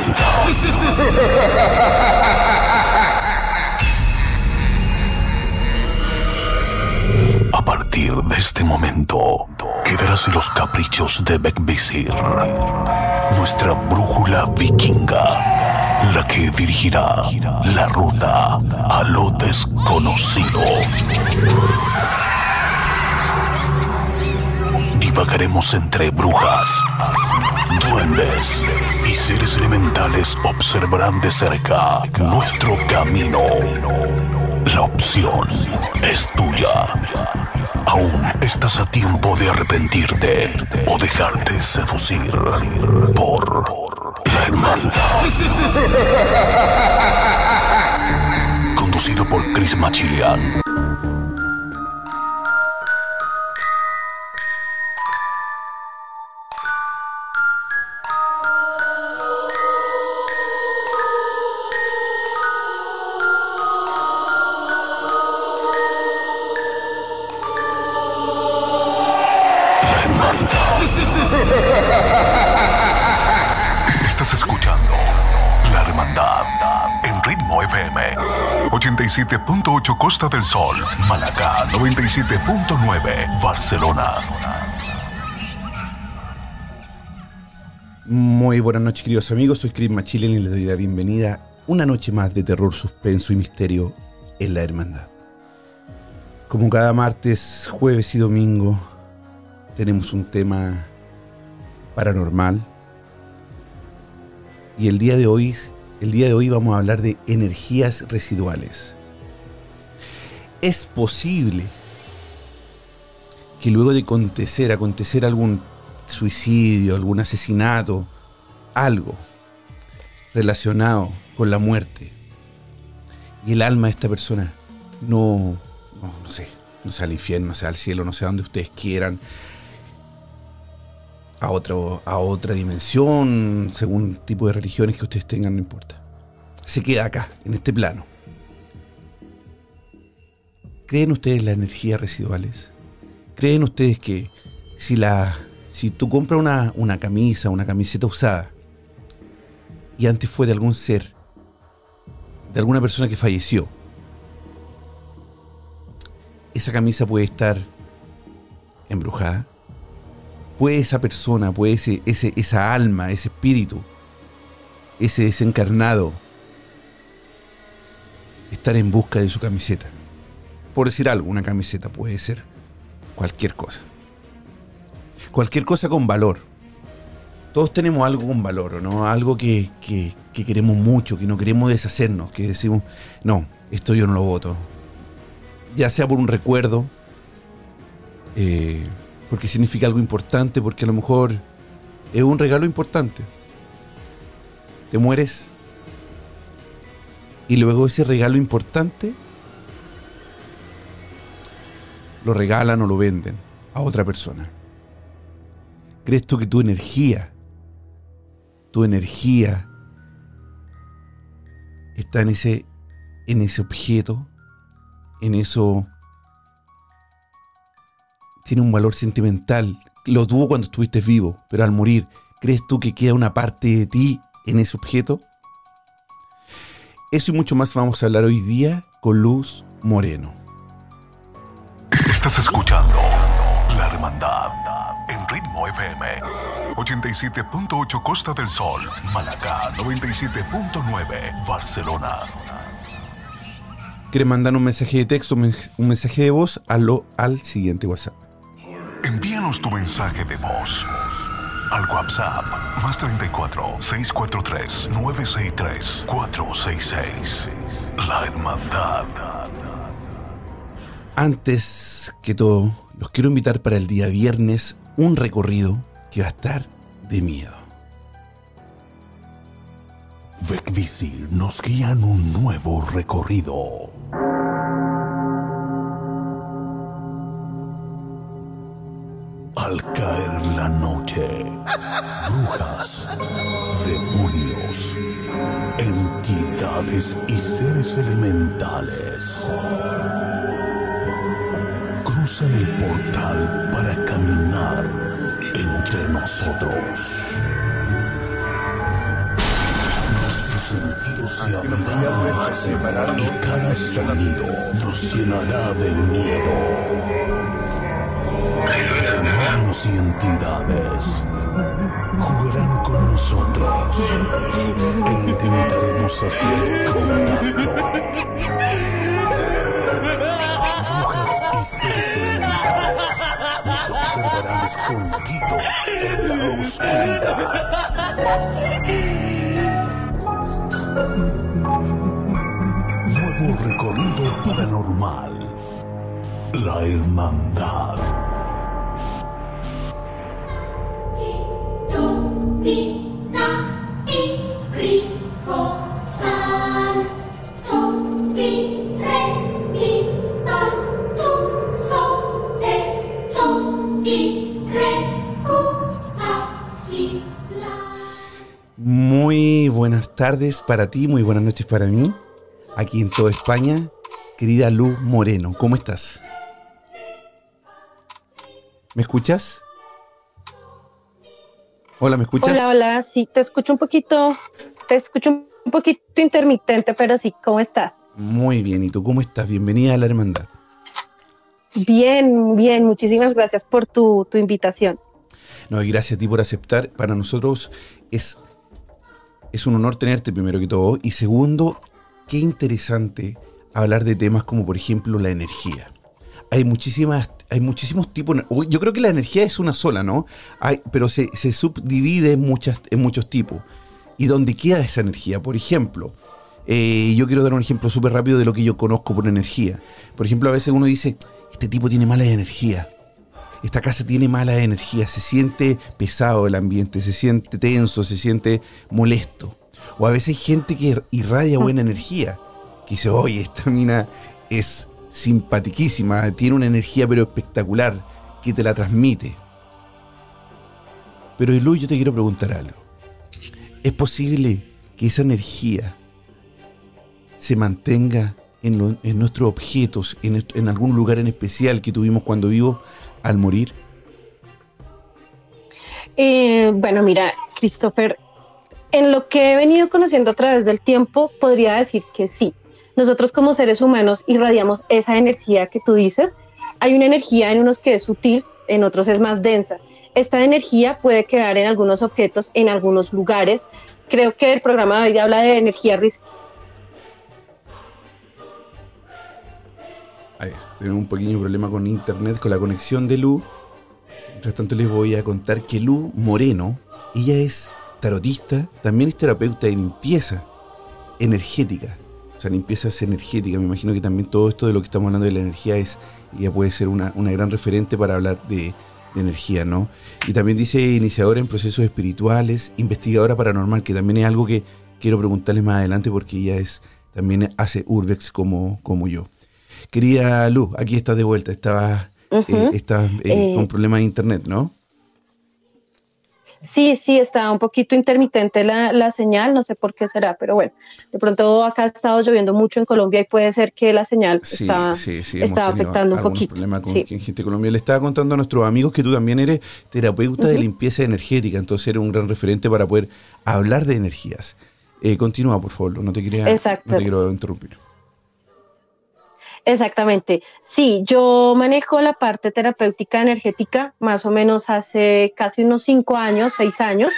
A partir de este momento, quedarás en los caprichos de Bekvisir, nuestra brújula vikinga, la que dirigirá la ruta a lo desconocido. Divagaremos entre brujas, duendes y seres elementales observarán de cerca nuestro camino. La opción es tuya. Aún estás a tiempo de arrepentirte o dejarte seducir por la hermandad. Conducido por Chris Machilian. 87.8 Costa del Sol, Malacá 97.9 Barcelona. Muy buenas noches, queridos amigos. Soy Chris Machillen y les doy la bienvenida una noche más de terror, suspenso y misterio en la Hermandad. Como cada martes, jueves y domingo, tenemos un tema paranormal. Y el día de hoy, el día de hoy vamos a hablar de energías residuales. Es posible que luego de acontecer, acontecer algún suicidio, algún asesinato, algo relacionado con la muerte, y el alma de esta persona no, no, sé, no sea al infierno, no sea al cielo, no sea donde ustedes quieran, a, otro, a otra dimensión, según tipo de religiones que ustedes tengan, no importa. Se queda acá, en este plano. ¿Creen ustedes las energías residuales? ¿Creen ustedes que si la si tú compras una, una camisa, una camiseta usada, y antes fue de algún ser, de alguna persona que falleció, esa camisa puede estar embrujada? ¿Puede esa persona, puede ese, ese, esa alma, ese espíritu, ese desencarnado, estar en busca de su camiseta? Por decir algo, una camiseta puede ser cualquier cosa cualquier cosa con valor. Todos tenemos algo con valor, ¿no? Algo que, que, que, queremos mucho, que no queremos deshacernos, que decimos, no, esto yo no lo voto. Ya sea por un recuerdo, eh, porque significa algo importante, porque a lo mejor es un regalo importante. Te mueres y luego ese regalo importante lo regalan o lo venden a otra persona. ¿Crees tú que tu energía, tu energía está en ese, en ese objeto, en eso, tiene un valor sentimental? Lo tuvo cuando estuviste vivo, pero al morir, ¿crees tú que queda una parte de ti en ese objeto? Eso y mucho más vamos a hablar hoy día con Luz Moreno. Estás escuchando La Hermandad en Ritmo FM 87.8 Costa del Sol, Malacá 97.9 Barcelona. ¿Quieres mandar un mensaje de texto, un mensaje de voz? Hazlo al siguiente WhatsApp. Envíanos tu mensaje de voz al WhatsApp más 34 643 963 466. La Hermandad. Antes que todo, los quiero invitar para el día viernes un recorrido que va a estar de miedo. Vecvisir nos guía en un nuevo recorrido. Al caer la noche, brujas, demonios, entidades y seres elementales cruzan el portal para caminar entre nosotros. y cada sonido nos llenará de miedo. Demonios y entidades jugarán con nosotros e intentaremos hacer contacto. Seres elementales nos observarán escondidos en la oscuridad. Nuevo recorrido paranormal. La Hermandad. Tardes para ti, muy buenas noches para mí aquí en toda España, querida Lu Moreno. ¿Cómo estás? ¿Me escuchas? Hola, ¿me escuchas? Hola, hola, sí, te escucho un poquito, te escucho un poquito intermitente, pero sí, ¿cómo estás? Muy bien, ¿y tú cómo estás? Bienvenida a la hermandad. Bien, bien, muchísimas gracias por tu, tu invitación. No, y gracias a ti por aceptar. Para nosotros es, es un honor tenerte primero que todo. Y segundo, qué interesante hablar de temas como por ejemplo la energía. Hay muchísimas, hay muchísimos tipos. Yo creo que la energía es una sola, ¿no? Pero se, subdivide en, muchas, en muchos tipos. ¿Y dónde queda esa energía? Por ejemplo, eh, yo quiero dar un ejemplo súper rápido de lo que yo conozco por energía. Por ejemplo, a veces uno dice, este tipo tiene mala energía. Esta casa tiene mala energía. Se siente pesado el ambiente, se siente tenso, se siente molesto. O a veces hay gente que irradia buena energía, que dice, oye, esta mina es simpatiquísima, tiene una energía pero espectacular, que te la transmite. Pero Lu, yo te quiero preguntar algo. ¿Es posible que esa energía se mantenga en, nuestros objetos, en, en, algún lugar en especial que tuvimos cuando vivo al morir? Eh, bueno, mira, Christopher, en lo que he venido conociendo a través del tiempo, podría decir que sí. Nosotros como seres humanos irradiamos esa energía que tú dices. Hay una energía en unos que es sutil, en otros es más densa. Esta energía puede quedar en algunos objetos, en algunos lugares. Creo que el programa de hoy habla de energía tenemos un pequeño problema con internet, con la conexión de Lu. Mientras tanto les voy a contar que Lu Moreno, ella es tarotista, también es terapeuta de limpieza energética. O sea, limpieza es energética. Me imagino que también todo esto de lo que estamos hablando de la energía es, ella puede ser una, gran referente para hablar de, energía, ¿no? Y también dice iniciadora en procesos espirituales, investigadora paranormal, que también es algo que quiero preguntarle más adelante porque ella es, también hace urbex como, como yo. Querida Luz, aquí estás de vuelta, estabas, eh, eh, con problemas de internet, ¿no? Sí, sí, está un poquito intermitente la, señal, no sé por qué será, pero bueno, de pronto acá ha estado lloviendo mucho en Colombia y puede ser que la señal está, afectando un poquito. problema con gente de Colombia. Le estaba contando a nuestros amigos que tú también eres terapeuta de limpieza energética, entonces eres un gran referente para poder hablar de energías. Eh, continúa, por favor, no te, quería, no te quiero interrumpir. Exactamente. Sí, yo manejo la parte terapéutica energética más o menos hace casi unos cinco años, seis años.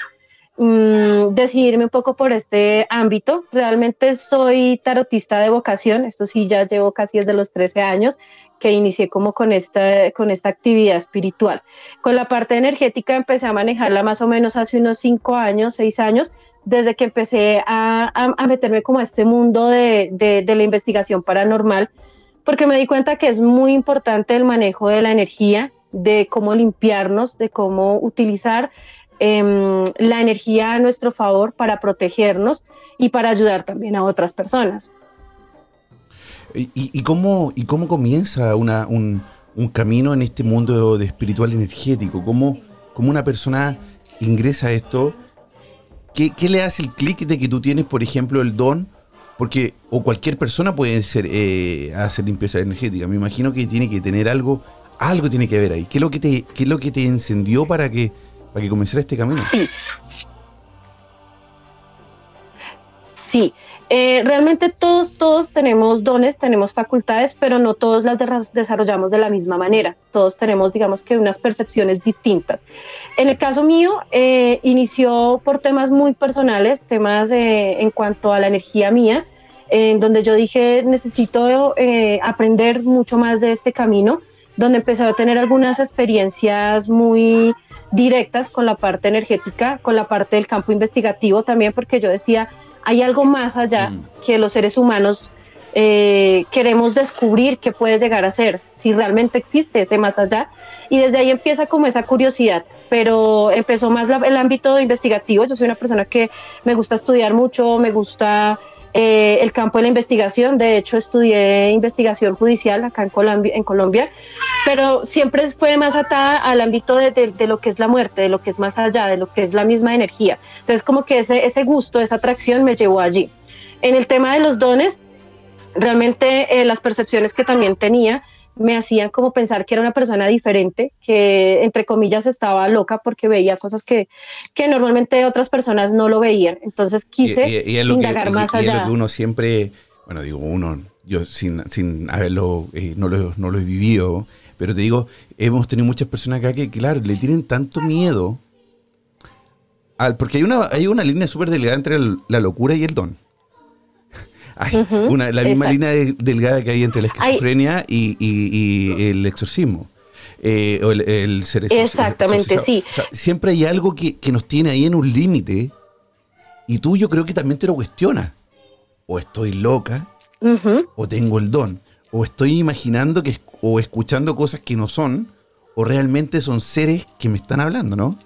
Mm, decidirme un poco por este ámbito. Realmente soy tarotista de vocación, esto sí ya llevo casi desde los 13 años que inicié como con esta, con esta actividad espiritual. Con la parte energética empecé a manejarla más o menos hace unos cinco años, seis años, desde que empecé a, a, meterme como a este mundo de, de, de la investigación paranormal porque me di cuenta que es muy importante el manejo de la energía, de cómo limpiarnos, de cómo utilizar em, la energía a nuestro favor para protegernos y para ayudar también a otras personas. ¿Y, cómo, y cómo comienza un, camino en este mundo de espiritual energético? ¿Cómo, cómo una persona ingresa a esto? ¿Qué, ¿Qué, le hace el clic de que tú tienes, por ejemplo, el don porque, o cualquier persona puede ser, eh, hacer limpieza energética. Me imagino que tiene que tener algo, algo tiene que ver ahí. ¿Qué es lo que te, qué es lo que te encendió para que, para que comenzara este camino? Sí. Sí, eh, realmente todos, todos tenemos dones, tenemos facultades, pero no todos las desarrollamos de la misma manera. Todos tenemos, digamos que, unas percepciones distintas. En el caso mío, eh, inició por temas muy personales, temas eh, en cuanto a la energía mía, en donde yo dije, necesito aprender mucho más de este camino, donde empecé a tener algunas experiencias muy directas con la parte energética, con la parte del campo investigativo también, porque yo decía, hay algo más allá mm. que los seres humanos eh, queremos descubrir qué puede llegar a ser, si realmente existe ese más allá. Y desde ahí empieza como esa curiosidad, pero empezó más el ámbito investigativo. Yo soy una persona que me gusta estudiar mucho, me gusta eh, el campo de la investigación. De hecho, estudié investigación judicial acá en Colombia, en Colombia pero siempre fue más atada al ámbito de, de, lo que es la muerte, de lo que es más allá, de lo que es la misma energía. Entonces, como que ese, ese gusto, esa atracción me llevó allí. En el tema de los dones, realmente eh, las percepciones que también tenía me hacían como pensar que era una persona diferente, que entre comillas estaba loca porque veía cosas que, que normalmente otras personas no lo veían. Entonces quise indagar más allá. Y es lo que uno siempre, bueno, digo uno, yo sin, sin haberlo, eh, no, lo, no, lo, he vivido, pero te digo, hemos tenido muchas personas acá que, claro, le tienen tanto miedo, al, porque hay una, hay una línea súper delgada entre la locura y el don. Una, la misma línea delgada que hay entre la esquizofrenia y, el exorcismo. Eh, o el, ser Exactamente, sí. siempre hay algo que, que nos tiene ahí en un límite y tú yo creo que también te lo cuestionas. O estoy loca, o tengo el don, o estoy imaginando que o escuchando cosas que no son, o realmente son seres que me están hablando, ¿no?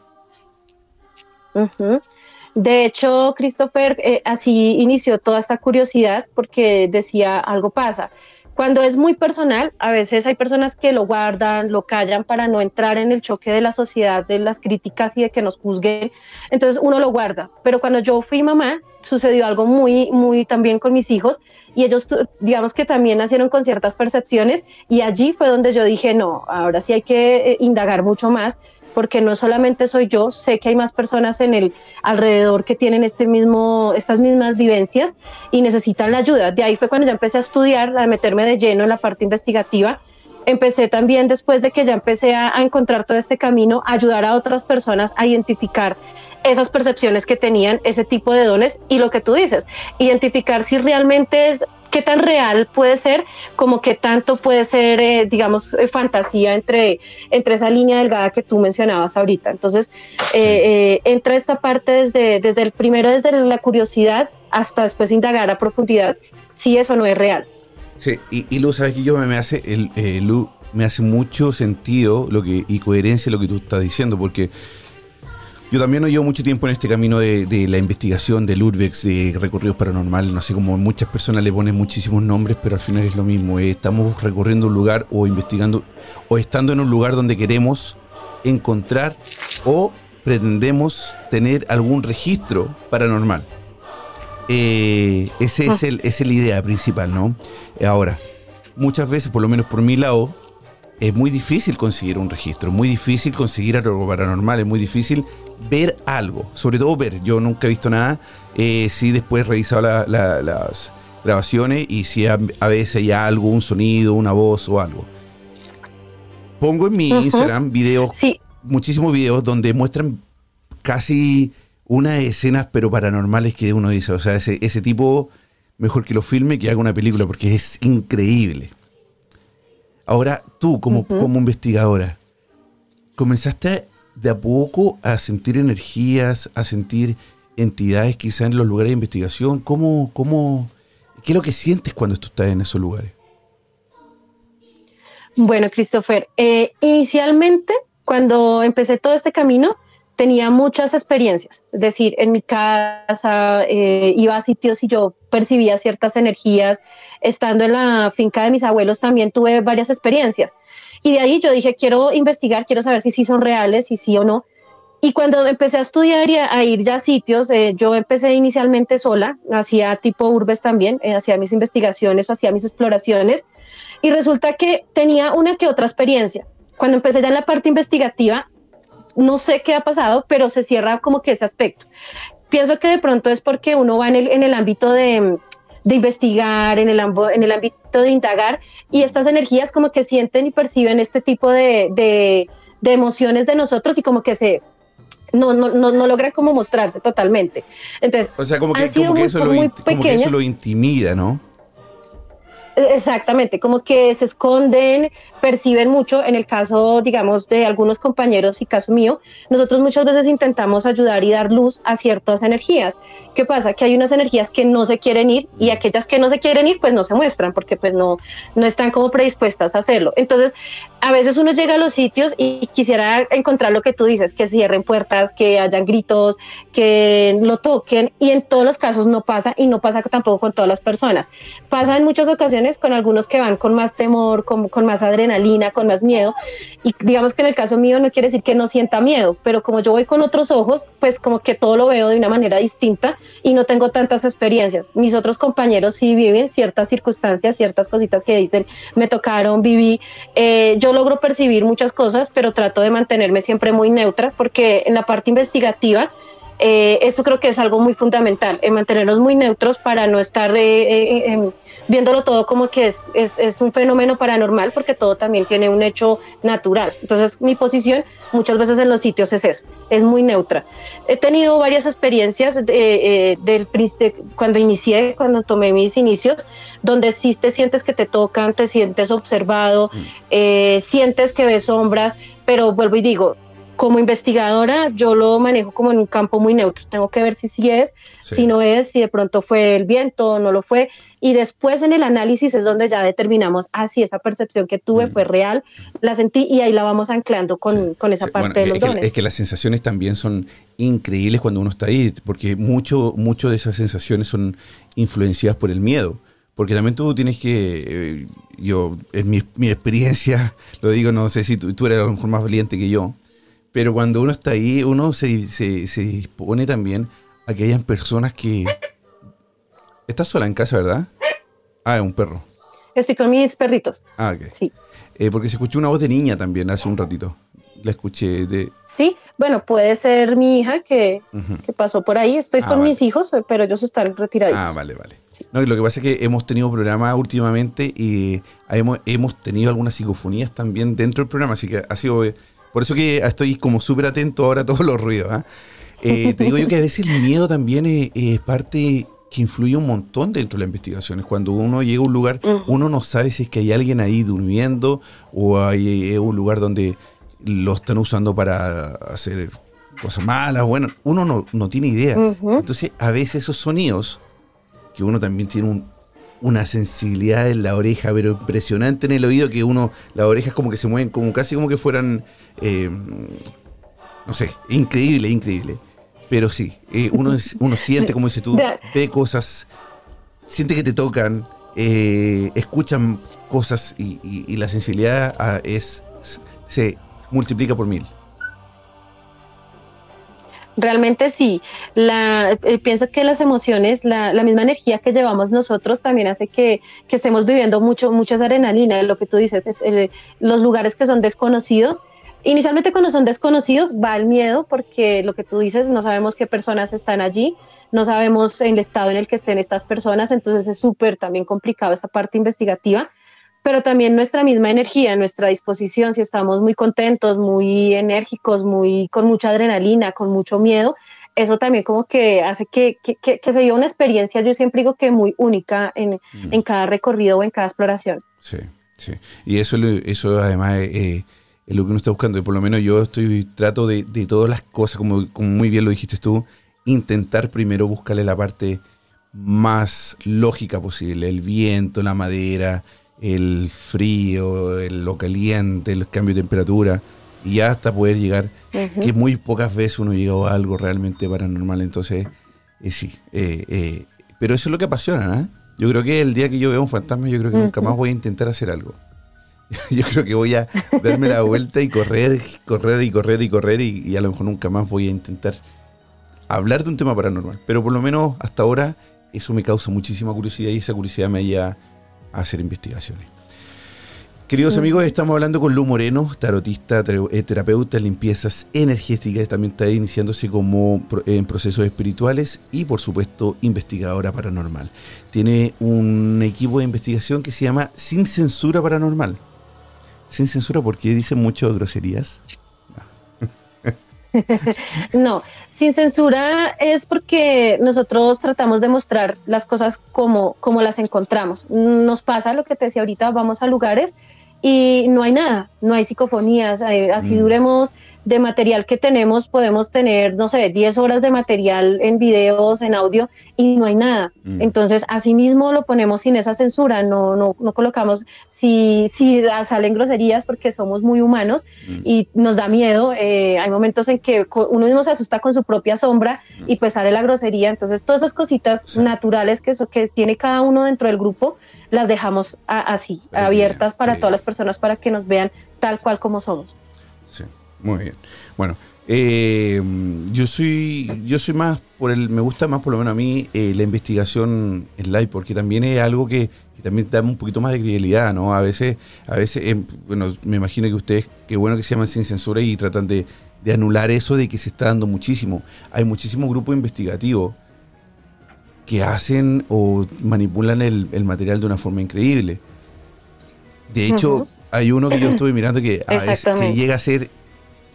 De hecho, Christopher eh, así inició toda esta curiosidad porque decía algo pasa. Cuando es muy personal, a veces hay personas que lo guardan, lo callan para no entrar en el choque de la sociedad, de las críticas y de que nos juzguen. Entonces uno lo guarda. Pero cuando yo fui mamá, sucedió algo muy, muy también con mis hijos y ellos, digamos que también nacieron con ciertas percepciones y allí fue donde yo dije, no, ahora sí hay que eh, indagar mucho más porque no solamente soy yo, sé que hay más personas en el alrededor que tienen este mismo, estas mismas vivencias y necesitan la ayuda. De ahí fue cuando ya empecé a estudiar, a meterme de lleno en la parte investigativa. Empecé también, después de que ya empecé a, a encontrar todo este camino, a ayudar a otras personas a identificar esas percepciones que tenían, ese tipo de dones y lo que tú dices, identificar si realmente es qué tan real puede ser, como que tanto puede ser, eh, digamos, eh, fantasía entre, entre esa línea delgada que tú mencionabas ahorita. Entonces, eh, entra esta parte desde, desde el primero, desde la curiosidad, hasta después indagar a profundidad si eso no es real. Sí, y, y Lu, sabes que yo me hace, el, Lu, me hace mucho sentido lo que, y coherencia lo que tú estás diciendo, porque yo también no llevo mucho tiempo en este camino de, la investigación, del urbex, de recorridos paranormales. No sé cómo muchas personas le ponen muchísimos nombres, pero al final es lo mismo. Eh, estamos recorriendo un lugar o investigando o estando en un lugar donde queremos encontrar o pretendemos tener algún registro paranormal. Eh, ese es el, esa es la idea principal, ¿no? Ahora, muchas veces, por lo menos por mi lado, es muy difícil conseguir un registro, es muy difícil conseguir algo paranormal, es muy difícil ver algo, sobre todo ver. Yo nunca he visto nada, eh, sí después he revisado las grabaciones y si a, veces hay algo, un sonido, una voz o algo. Pongo en mi Instagram videos, muchísimos videos donde muestran casi unas escenas pero paranormales que uno dice, o sea, ese, ese tipo mejor que lo filme que haga una película porque es increíble. Ahora, tú como, como investigadora, ¿comenzaste de a poco a sentir energías, a sentir entidades quizás en los lugares de investigación? ¿Cómo, cómo, ¿Qué es lo que sientes cuando tú estás en esos lugares? Bueno, Christopher, eh, inicialmente, cuando empecé todo este camino, tenía muchas experiencias. Es decir, en mi casa eh, iba a sitios y yo percibía ciertas energías. Estando en la finca de mis abuelos también tuve varias experiencias. Y de ahí yo dije, quiero investigar, quiero saber si sí son reales, si sí o no. Y cuando empecé a estudiar y a, ir ya a sitios, eh, yo empecé inicialmente sola, hacía tipo urbes también, eh, hacía mis investigaciones o hacía mis exploraciones. Y resulta que tenía una que otra experiencia. Cuando empecé ya en la parte investigativa, no sé qué ha pasado, pero se cierra como que ese aspecto. pienso que de pronto es porque uno va en el, en el ámbito de, de investigar, en el, en el ámbito de indagar, y estas energías como que sienten y perciben este tipo de, de, de emociones de nosotros y como que se no, no, no, no logran como mostrarse totalmente. Entonces, o sea, como que, como que, eso, lo, como que eso lo intimida, ¿no? Exactamente, como que se esconden, perciben mucho. En el caso, digamos, de algunos compañeros y caso mío, nosotros muchas veces intentamos ayudar y dar luz a ciertas energías. ¿Qué pasa? Que hay unas energías que no se quieren ir y aquellas que no se quieren ir, pues no se muestran porque pues no, no están como predispuestas a hacerlo. Entonces, a veces uno llega a los sitios y quisiera encontrar lo que tú dices, que cierren puertas, que hayan gritos, que lo toquen y en todos los casos no pasa y no pasa tampoco con todas las personas. Pasa en muchas ocasiones con algunos que van con más temor, con, con, más adrenalina, con más miedo. Y digamos que en el caso mío no quiere decir que no sienta miedo, pero como yo voy con otros ojos, pues como que todo lo veo de una manera distinta y no tengo tantas experiencias. Mis otros compañeros sí viven ciertas circunstancias, ciertas cositas que dicen, me tocaron, viví. Eh, yo logro percibir muchas cosas, pero trato de mantenerme siempre muy neutra porque en la parte investigativa, eh, eso creo que es algo muy fundamental, en mantenernos muy neutros para no estar eh, eh viéndolo todo como que es, es, es, un fenómeno paranormal porque todo también tiene un hecho natural. Entonces mi posición muchas veces en los sitios es eso, es muy neutra. He tenido varias experiencias de, eh, del, de, cuando inicié, cuando tomé mis inicios, donde sí te sientes que te tocan, te sientes observado, mm. eh, sientes que ves sombras, pero vuelvo y digo, como investigadora yo lo manejo como en un campo muy neutro. Tengo que ver si sí es, si no es, si de pronto fue el viento o no lo fue. Y después en el análisis es donde ya determinamos, ah, sí, esa percepción que tuve mm. fue real, la sentí y ahí la vamos anclando con, con esa parte de los es dones. Que, es que las sensaciones también son increíbles cuando uno está ahí, porque mucho, mucho de esas sensaciones son influenciadas por el miedo. Porque también tú tienes que, eh, yo, en mi, mi, experiencia, lo digo, no sé si tú, tú eres a lo mejor más valiente que yo, pero cuando uno está ahí, uno se, se, se dispone también a que hayan personas que... Estás sola en casa, ¿verdad? Ah, es un perro. Estoy con mis perritos. Ah, ok. Sí. Eh, porque se escuchó una voz de niña también hace un ratito. La escuché de... Sí, bueno, puede ser mi hija que, uh -huh. que pasó por ahí. Estoy ah, con vale. mis hijos, pero ellos están retirados. Ah, vale, vale. Sí. No, y lo que pasa es que hemos tenido programas últimamente y hemos, hemos tenido algunas psicofonías también dentro del programa, así que ha sido por eso que estoy como súper atento ahora a todos los ruidos. ¿eh? Eh, te digo yo que a veces el miedo también es, es, parte que influye un montón dentro de las investigaciones. Cuando uno llega a un lugar, uno no sabe si es que hay alguien ahí durmiendo o hay un lugar donde lo están usando para hacer cosas malas. Bueno, uno no, no tiene idea. Uh -huh. Entonces, a veces esos sonidos, que uno también tiene un, una sensibilidad en la oreja, pero impresionante en el oído, que uno, las orejas como que se mueven como casi como que fueran, eh, no sé, increíble, increíble. Pero sí, eh, uno, es, uno siente, como dices tú, ve cosas, siente que te tocan, eh, escuchan cosas y, y, y la sensibilidad ah, es, se multiplica por mil. Realmente sí. La, eh, pienso que las emociones, la, la, misma energía que llevamos nosotros también hace que, que estemos viviendo mucho, muchas adrenalina. Lo que tú dices es eh, los lugares que son desconocidos. Inicialmente cuando son desconocidos va el miedo porque lo que tú dices, no sabemos qué personas están allí, no sabemos el estado en el que estén estas personas, entonces es súper también complicado esa parte investigativa pero también nuestra misma energía, nuestra disposición, si estamos muy contentos, muy enérgicos, muy con mucha adrenalina, con mucho miedo, eso también como que hace que, que, que, que se viva una experiencia, yo siempre digo que muy única en, mm. en, cada recorrido o en cada exploración. Sí, sí. Y eso, eso además eh, es lo que uno está buscando. Y por lo menos yo estoy trato de, de todas las cosas, como, como muy bien lo dijiste tú, intentar primero buscarle la parte más lógica posible, el viento, la madera, el frío, el, lo caliente, el cambio de temperatura, y hasta poder llegar, uh -huh. que muy pocas veces uno llega a algo realmente paranormal. Entonces, eh, sí, eh, eh, pero eso es lo que apasiona. ¿eh? Yo creo que el día que yo vea un fantasma, yo creo que uh -huh. nunca más voy a intentar hacer algo. yo creo que voy a darme la vuelta y correr, correr y correr y correr, y, y a lo mejor nunca más voy a intentar hablar de un tema paranormal. Pero por lo menos hasta ahora eso me causa muchísima curiosidad y esa curiosidad me haya a hacer investigaciones. Queridos amigos, estamos hablando con Lu Moreno, tarotista, eh, terapeuta limpiezas energéticas, también está iniciándose como en procesos espirituales y por supuesto investigadora paranormal. Tiene un equipo de investigación que se llama Sin Censura Paranormal. Sin censura porque dicen mucho groserías. no, sin censura es porque nosotros tratamos de mostrar las cosas como, como las encontramos. Nos pasa lo que te decía ahorita, vamos a lugares y no hay nada, no hay psicofonías, eh, así mm. duremos de material que tenemos, podemos tener, no sé, 10 horas de material en videos, en audio, y no hay nada. Mm. Entonces, así mismo lo ponemos sin esa censura, no, no, no colocamos, si, si salen groserías porque somos muy humanos mm. y nos da miedo, eh, hay momentos en que uno mismo se asusta con su propia sombra y pues sale la grosería, entonces todas esas cositas naturales que, que tiene cada uno dentro del grupo, las dejamos así, abiertas para todas las personas para que nos vean tal cual como somos. Sí, muy bien. Bueno, eh, yo soy yo soy más por el me gusta más por lo menos a mí eh, la investigación en live porque también es algo que, también da un poquito más de credibilidad no a veces a veces eh, bueno me imagino que ustedes qué bueno que se llaman sin censura y tratan de, de anular eso de que se está dando muchísimo hay muchísimos grupos investigativos que hacen o manipulan el, material de una forma increíble. De hecho, hay uno que yo estuve mirando que, que llega a ser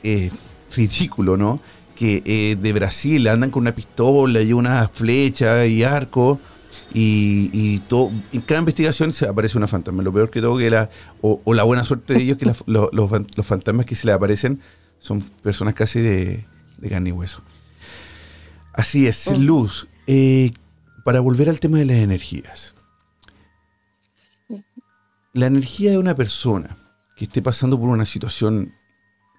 eh, ridículo, ¿no? Que eh, de Brasil andan con una pistola y una flecha y arco. Y, todo, en cada investigación se aparece una fantasma. Lo peor que todo que la, o, la buena suerte de ellos que los, fantasmas que se le aparecen son personas casi de, carne y hueso. Así es, oh. Luz. Eh, para volver al tema de las energías. La energía de una persona que esté pasando por una situación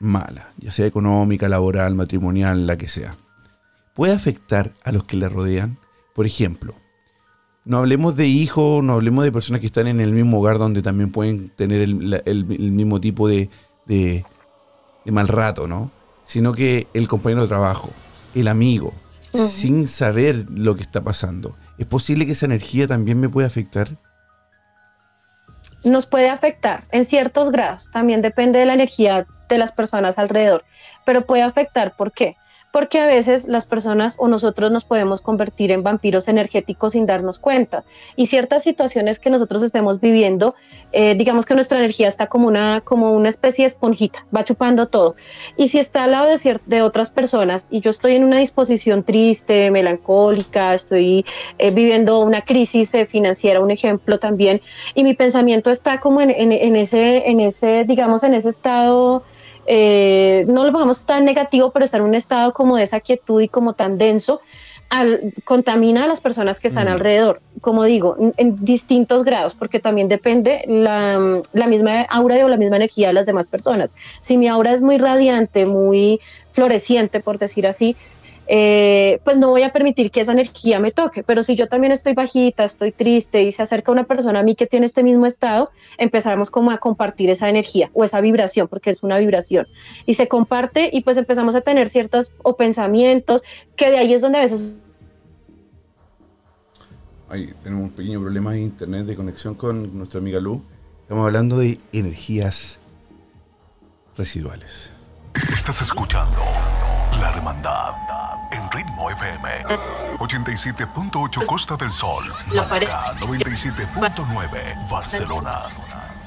mala, ya sea económica, laboral, matrimonial, la que sea, puede afectar a los que le rodean. Por ejemplo, no hablemos de hijos, no hablemos de personas que están en el mismo hogar donde también pueden tener el, mismo tipo de, de, de mal rato, ¿no? Sino que el compañero de trabajo, el amigo, sin saber lo que está pasando. ¿Es posible que esa energía también me pueda afectar? Nos puede afectar en ciertos grados, también depende de la energía de las personas alrededor, pero puede afectar, ¿por qué? porque a veces las personas o nosotros nos podemos convertir en vampiros energéticos sin darnos cuenta. Y ciertas situaciones que nosotros estemos viviendo, eh, digamos que nuestra energía está como una, como una especie de esponjita, va chupando todo. Y si está al lado de, de otras personas y yo estoy en una disposición triste, melancólica, estoy eh, viviendo una crisis eh, financiera, un ejemplo también, y mi pensamiento está como en, en, ese, en ese, digamos, en ese estado eh, no lo pongamos tan negativo, pero estar en un estado como de esa quietud y como tan denso, contamina a las personas que están mm. alrededor, como digo, en, distintos grados, porque también depende la, la misma aura o la misma energía de las demás personas. Si mi aura es muy radiante, muy floreciente, por decir así, eh, pues no voy a permitir que esa energía me toque. Pero si yo también estoy bajita, estoy triste y se acerca una persona a mí que tiene este mismo estado, empezamos como a compartir esa energía o esa vibración, porque es una vibración. Y se comparte y pues empezamos a tener ciertos o pensamientos que de ahí es donde a veces... Ahí tenemos un pequeño problema de internet de conexión con nuestra amiga Lu. Estamos hablando de energías residuales. Estás escuchando La Hermandad en Ritmo FM. 87.8 Costa del Sol. 97.9 Barcelona.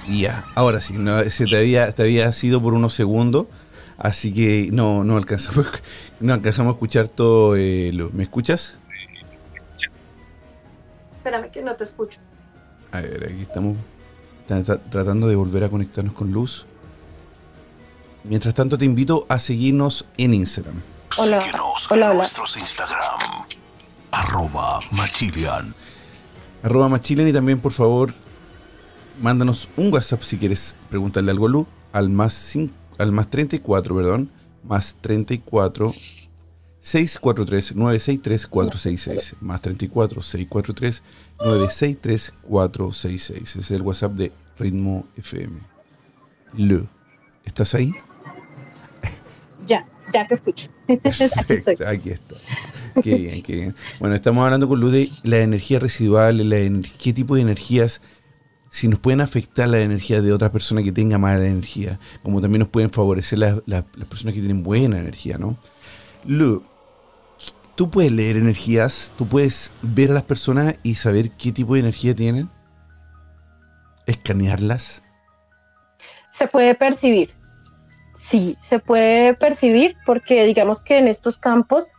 Ya, ahora sí, no, se te había, te había sido por unos segundos, así que no, no alcanzamos, no alcanzamos a escuchar todo. Eh, ¿Me escuchas? Espérame que no te escucho. A ver, aquí estamos tratando de volver a conectarnos con luz. Mientras tanto, te invito a seguirnos en Instagram. Hola. Síguenos hola, en nuestros Instagram. Arroba Machilian. Arroba Machilian y también, por favor, mándanos un WhatsApp si quieres preguntarle algo a Lu al más, 5, al más 34, perdón, más 34 643 963 466 más 34 643 963 466 es el WhatsApp de Ritmo FM. Lu, ¿estás ahí? Ya ya te escucho. Aquí estoy. Aquí está. Qué bien, qué bien. Bueno, estamos hablando con Luz de la energía residual, la, qué tipo de energías si nos pueden afectar la energía de otra persona que tenga mala energía, como también nos pueden favorecer las, las personas que tienen buena energía, ¿no? Lu, tú puedes leer energías, tú puedes ver a las personas y saber qué tipo de energía tienen, escanearlas. Se puede percibir, sí, se puede percibir porque digamos que en estos campos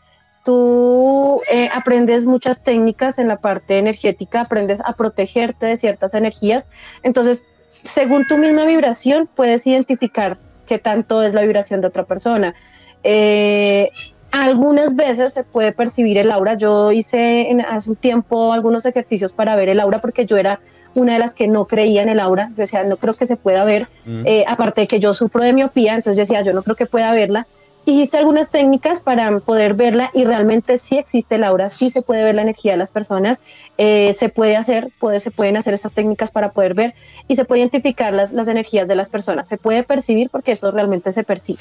tú eh, aprendes muchas técnicas en la parte energética, aprendes a protegerte de ciertas energías, entonces según tu misma vibración puedes identificar qué tanto es la vibración de otra persona. Eh, algunas veces se puede percibir el aura. Yo hice hace un tiempo algunos ejercicios para ver el aura porque yo era una de las que no creía en el aura. Yo decía, no creo que se pueda ver. Mm. Eh, aparte de que yo sufro de miopía, entonces yo decía, yo no creo que pueda verla. Y hice algunas técnicas para poder verla y realmente sí existe el aura, sí se puede ver la energía de las personas, eh, se puede hacer, puede, se pueden hacer esas técnicas para poder ver y se puede identificar las, las energías de las personas. Se puede percibir porque eso realmente se percibe.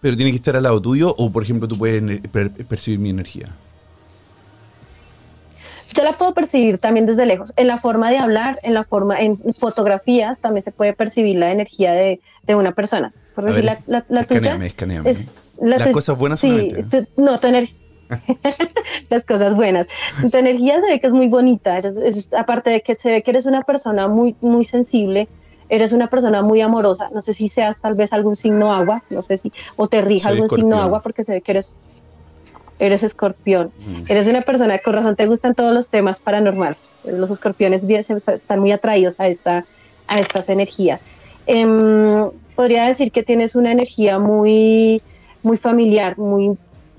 Pero tiene que estar al lado tuyo o, por ejemplo, tú puedes percibir mi energía. Yo la puedo percibir también desde lejos. En la forma de hablar, en la forma, en fotografías también se puede percibir la energía de, una persona. Por decir, la, la, la tuya. Es, Las cosas buenas sí, no, tu energía. las cosas buenas. Tu energía se ve que es muy bonita. aparte de que se ve que eres una persona muy, muy sensible, eres una persona muy amorosa, no sé si seas tal vez algún signo agua, no sé si, o te rija algún signo agua porque se ve que eres, eres escorpión. Mm. Eres una persona que con razón te gustan todos los temas paranormales. Los escorpiones bien, están muy atraídos a, esta, a estas energías. Em, podría decir que tienes una energía muy, muy familiar, muy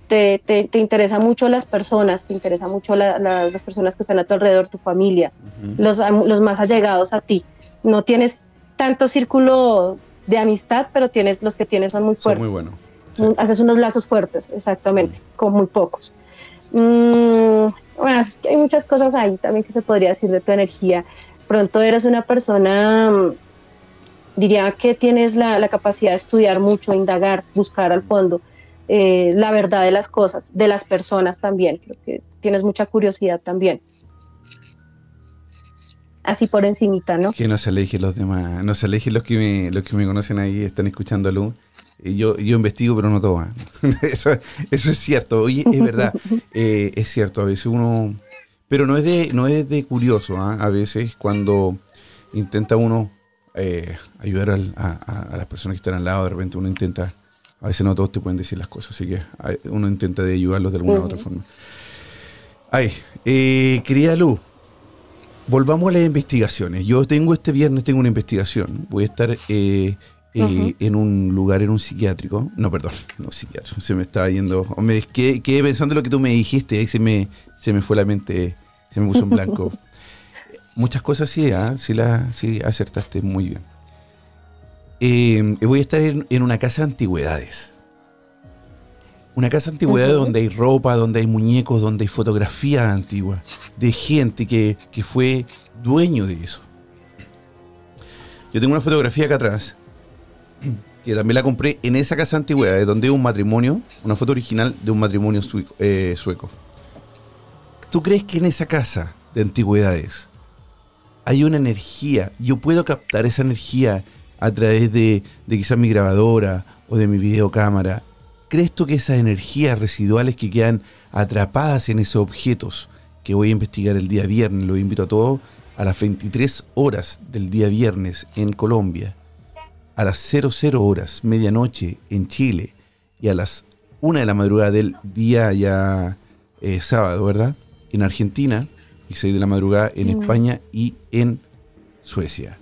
te, te, te, interesa mucho las personas, te interesa mucho las personas que están a tu alrededor, tu familia, los, los más allegados a ti. No tienes tanto círculo de amistad, pero tienes los que tienes son muy fuertes. muy bueno. Haces unos lazos fuertes, exactamente, con muy pocos. Mm, bueno, hay muchas cosas ahí también que se podría decir de tu energía. Pronto eres una persona, mm, diría que tienes la, capacidad de estudiar mucho, indagar, buscar al fondo eh, la verdad de las cosas, de las personas también. Creo que tienes mucha curiosidad también así por encimita, ¿no? Que no se alejen los demás, no se alejen los que me, los que me conocen ahí, están escuchando a Lu. Yo, yo investigo, pero no todo. eso, eso es cierto. Oye, es verdad, eh, es cierto, a veces uno... Pero no es de, no es de curioso, ¿ah? a veces cuando intenta uno eh, ayudar a, las personas que están al lado, de repente uno intenta, a veces no todos te pueden decir las cosas, así que uno intenta de ayudarlos de alguna u otra forma. Ay, eh, querida Lu, volvamos a las investigaciones. Yo tengo este viernes, tengo una investigación. Voy a estar eh, eh, en un lugar, en un psiquiátrico. No, perdón, no psiquiátrico. Se me estaba yendo. Me quedé, pensando lo que tú me dijiste. Ahí se me, se me fue la mente, se me puso en blanco. Muchas cosas sí, ¿ah? sí, la, sí acertaste muy bien. Eh, voy a estar en una casa de antigüedades. Una casa antigüedad donde hay ropa, donde hay muñecos, donde hay fotografías antiguas de gente que, fue dueño de eso. Yo tengo una fotografía acá atrás, que también la compré en esa casa antigüedad, donde hay un matrimonio, una foto original de un matrimonio eh, sueco. ¿Tú crees que en esa casa de antigüedades hay una energía? Yo puedo captar esa energía a través de, de quizás mi grabadora o de mi videocámara ¿Crees tú que esas energías residuales que quedan atrapadas en esos objetos que voy a investigar el día viernes, lo invito a todos a las 23 horas del día viernes en Colombia, a las 00 horas, medianoche en Chile y a las 1 de la madrugada del día ya eh, sábado, ¿verdad? En Argentina y 6 de la madrugada en España y en Suecia.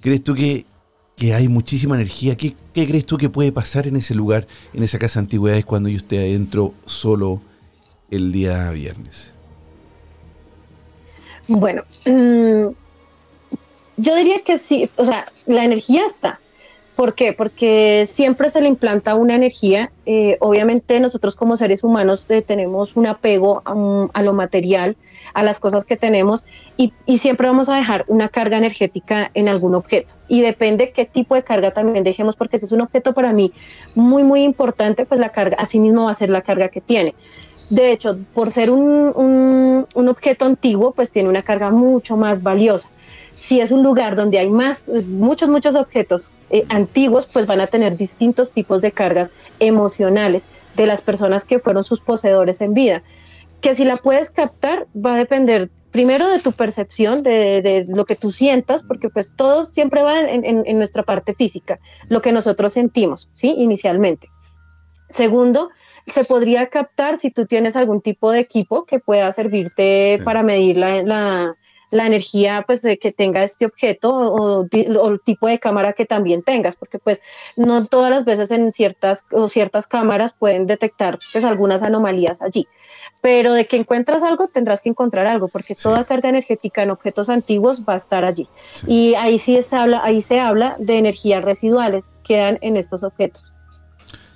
¿Crees tú que que hay muchísima energía. ¿Qué, crees tú que puede pasar en ese lugar, en esa casa de antigüedades, cuando yo esté adentro solo el día viernes? Bueno, mm, yo diría que sí, o sea, la energía está. ¿Por qué? Porque siempre se le implanta una energía. Eh, obviamente nosotros como seres humanos eh, tenemos un apego a, lo material, a las cosas que tenemos y, siempre vamos a dejar una carga energética en algún objeto. Y depende qué tipo de carga también dejemos, porque si es un objeto para mí muy, muy importante, pues la carga, así mismo va a ser la carga que tiene. De hecho, por ser un, un objeto antiguo, pues tiene una carga mucho más valiosa si es un lugar donde hay más, muchos, muchos objetos eh, antiguos, pues van a tener distintos tipos de cargas emocionales de las personas que fueron sus poseedores en vida. Que si la puedes captar va a depender primero de tu percepción, de, lo que tú sientas, porque pues todo siempre va en, nuestra parte física, lo que nosotros sentimos, ¿sí? Inicialmente. Segundo, se podría captar si tú tienes algún tipo de equipo que pueda servirte para medir la, la energía pues de que tenga este objeto o, el tipo de cámara que también tengas, porque pues no todas las veces en ciertas o ciertas cámaras pueden detectar pues algunas anomalías allí. Pero de que encuentras algo, tendrás que encontrar algo, porque toda carga energética en objetos antiguos va a estar allí. Y ahí sí se habla, ahí se habla de energías residuales que quedan en estos objetos.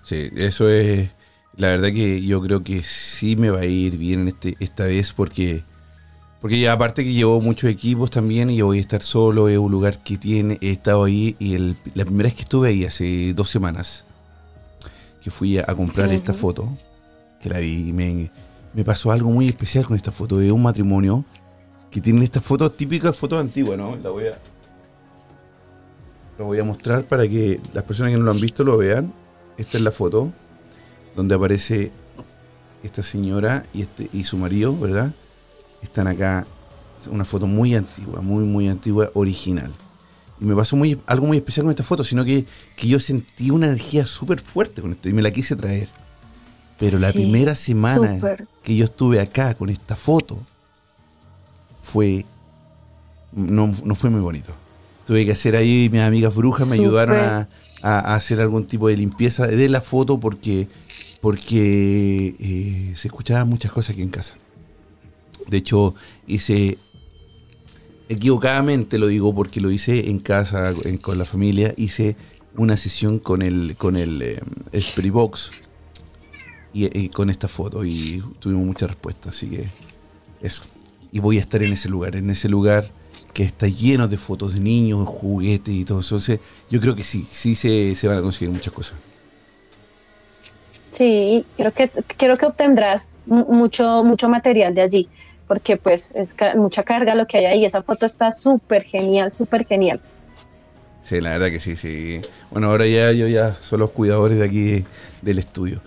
Sí, eso es la verdad que yo creo que sí me va a ir bien este, esta vez porque porque ya aparte que llevo muchos equipos también y yo voy a estar solo, es un lugar que tiene, he estado ahí y la primera vez que estuve ahí hace dos semanas, que fui a, comprar esta foto, que la vi y me, pasó algo muy especial con esta foto, de un matrimonio que tiene esta foto típica foto antigua, ¿no? La voy a, voy a mostrar para que las personas que no lo han visto lo vean. Esta es la foto donde aparece esta señora y, este, y su marido, ¿verdad? Están acá. Una foto muy antigua, muy, muy antigua, original. Y me pasó muy, algo muy especial con esta foto, sino que, yo sentí una energía súper fuerte con esto y me la quise traer. Pero la primera semana que yo estuve acá con esta foto fue. No, fue muy bonito. Tuve que hacer ahí, mis amigas brujas me ayudaron a, hacer algún tipo de limpieza de la foto porque, porque eh, se escuchaban muchas cosas aquí en casa. De hecho, hice equivocadamente lo digo porque lo hice en casa con la familia, hice una sesión con el con el, eh, Box y, con esta foto y tuvimos muchas respuestas, así que eso. Y voy a estar en ese lugar, en ese lugar que está lleno de fotos de niños, juguetes y todo eso. yo creo que sí, sí se, se van a conseguir muchas cosas. Sí, creo que creo que obtendrás mucho mucho material de allí porque pues es mucha carga lo que hay ahí. Esa foto está súper genial, súper genial. Sí, la verdad que sí, sí. Bueno, ahora ya yo ya son los cuidadores de aquí del estudio.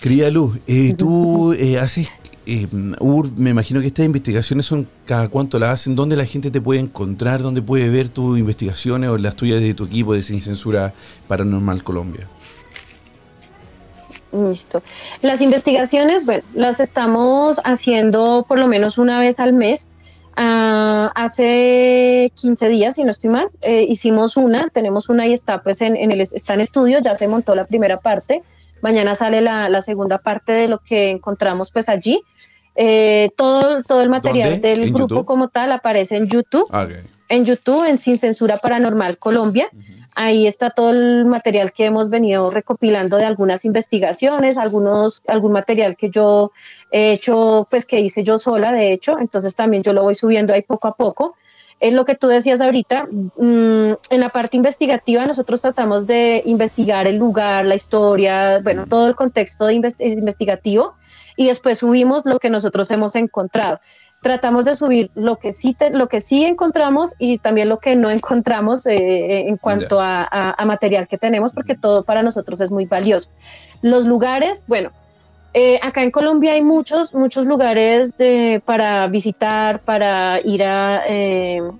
Querida Luz, eh, tú eh, haces, eh, me imagino que estas investigaciones son cada cuánto las hacen, ¿dónde la gente te puede encontrar? ¿Dónde puede ver tus investigaciones o las tuyas de tu equipo de Sin Censura Paranormal Colombia? Listo. Las investigaciones, bueno, las estamos haciendo por lo menos una vez al mes. Ah, hace 15 días, si no estoy mal, eh, hicimos una, tenemos una y está pues en, el está en estudio, ya se montó la primera parte. Mañana sale la, segunda parte de lo que encontramos pues allí. Eh, todo, todo el material del grupo como tal aparece en YouTube. Ah, en YouTube, en Sin Censura Paranormal Colombia. Ahí está todo el material que hemos venido recopilando de algunas investigaciones, algunos, algún material que yo he hecho, pues que hice yo sola, de hecho, entonces también yo lo voy subiendo ahí poco a poco. Es lo que tú decías ahorita, mm, en la parte investigativa nosotros tratamos de investigar el lugar, la historia, bueno, todo el contexto de investigativo y después subimos lo que nosotros hemos encontrado tratamos de subir lo que sí, lo que sí encontramos y también lo que no encontramos eh, eh, en cuanto a, material que tenemos, porque todo para nosotros es muy valioso. Los lugares, bueno, eh, acá en Colombia hay muchos, muchos lugares de, para visitar, para ir a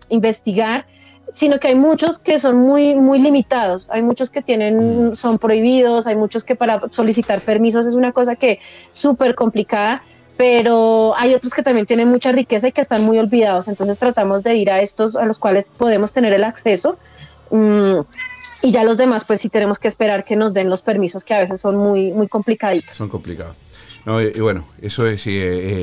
investigar sino que hay muchos que son muy, muy limitados. Hay muchos que tienen, son prohibidos, hay muchos que para solicitar permisos es una cosa que súper complicada pero hay otros que también tienen mucha riqueza y que están muy olvidados. Entonces tratamos de ir a estos a los cuales podemos tener el acceso. Mm, y ya los demás, pues sí tenemos que esperar que nos den los permisos que a veces son muy, muy complicaditos. Son complicados. No, y, bueno, eso es, eh,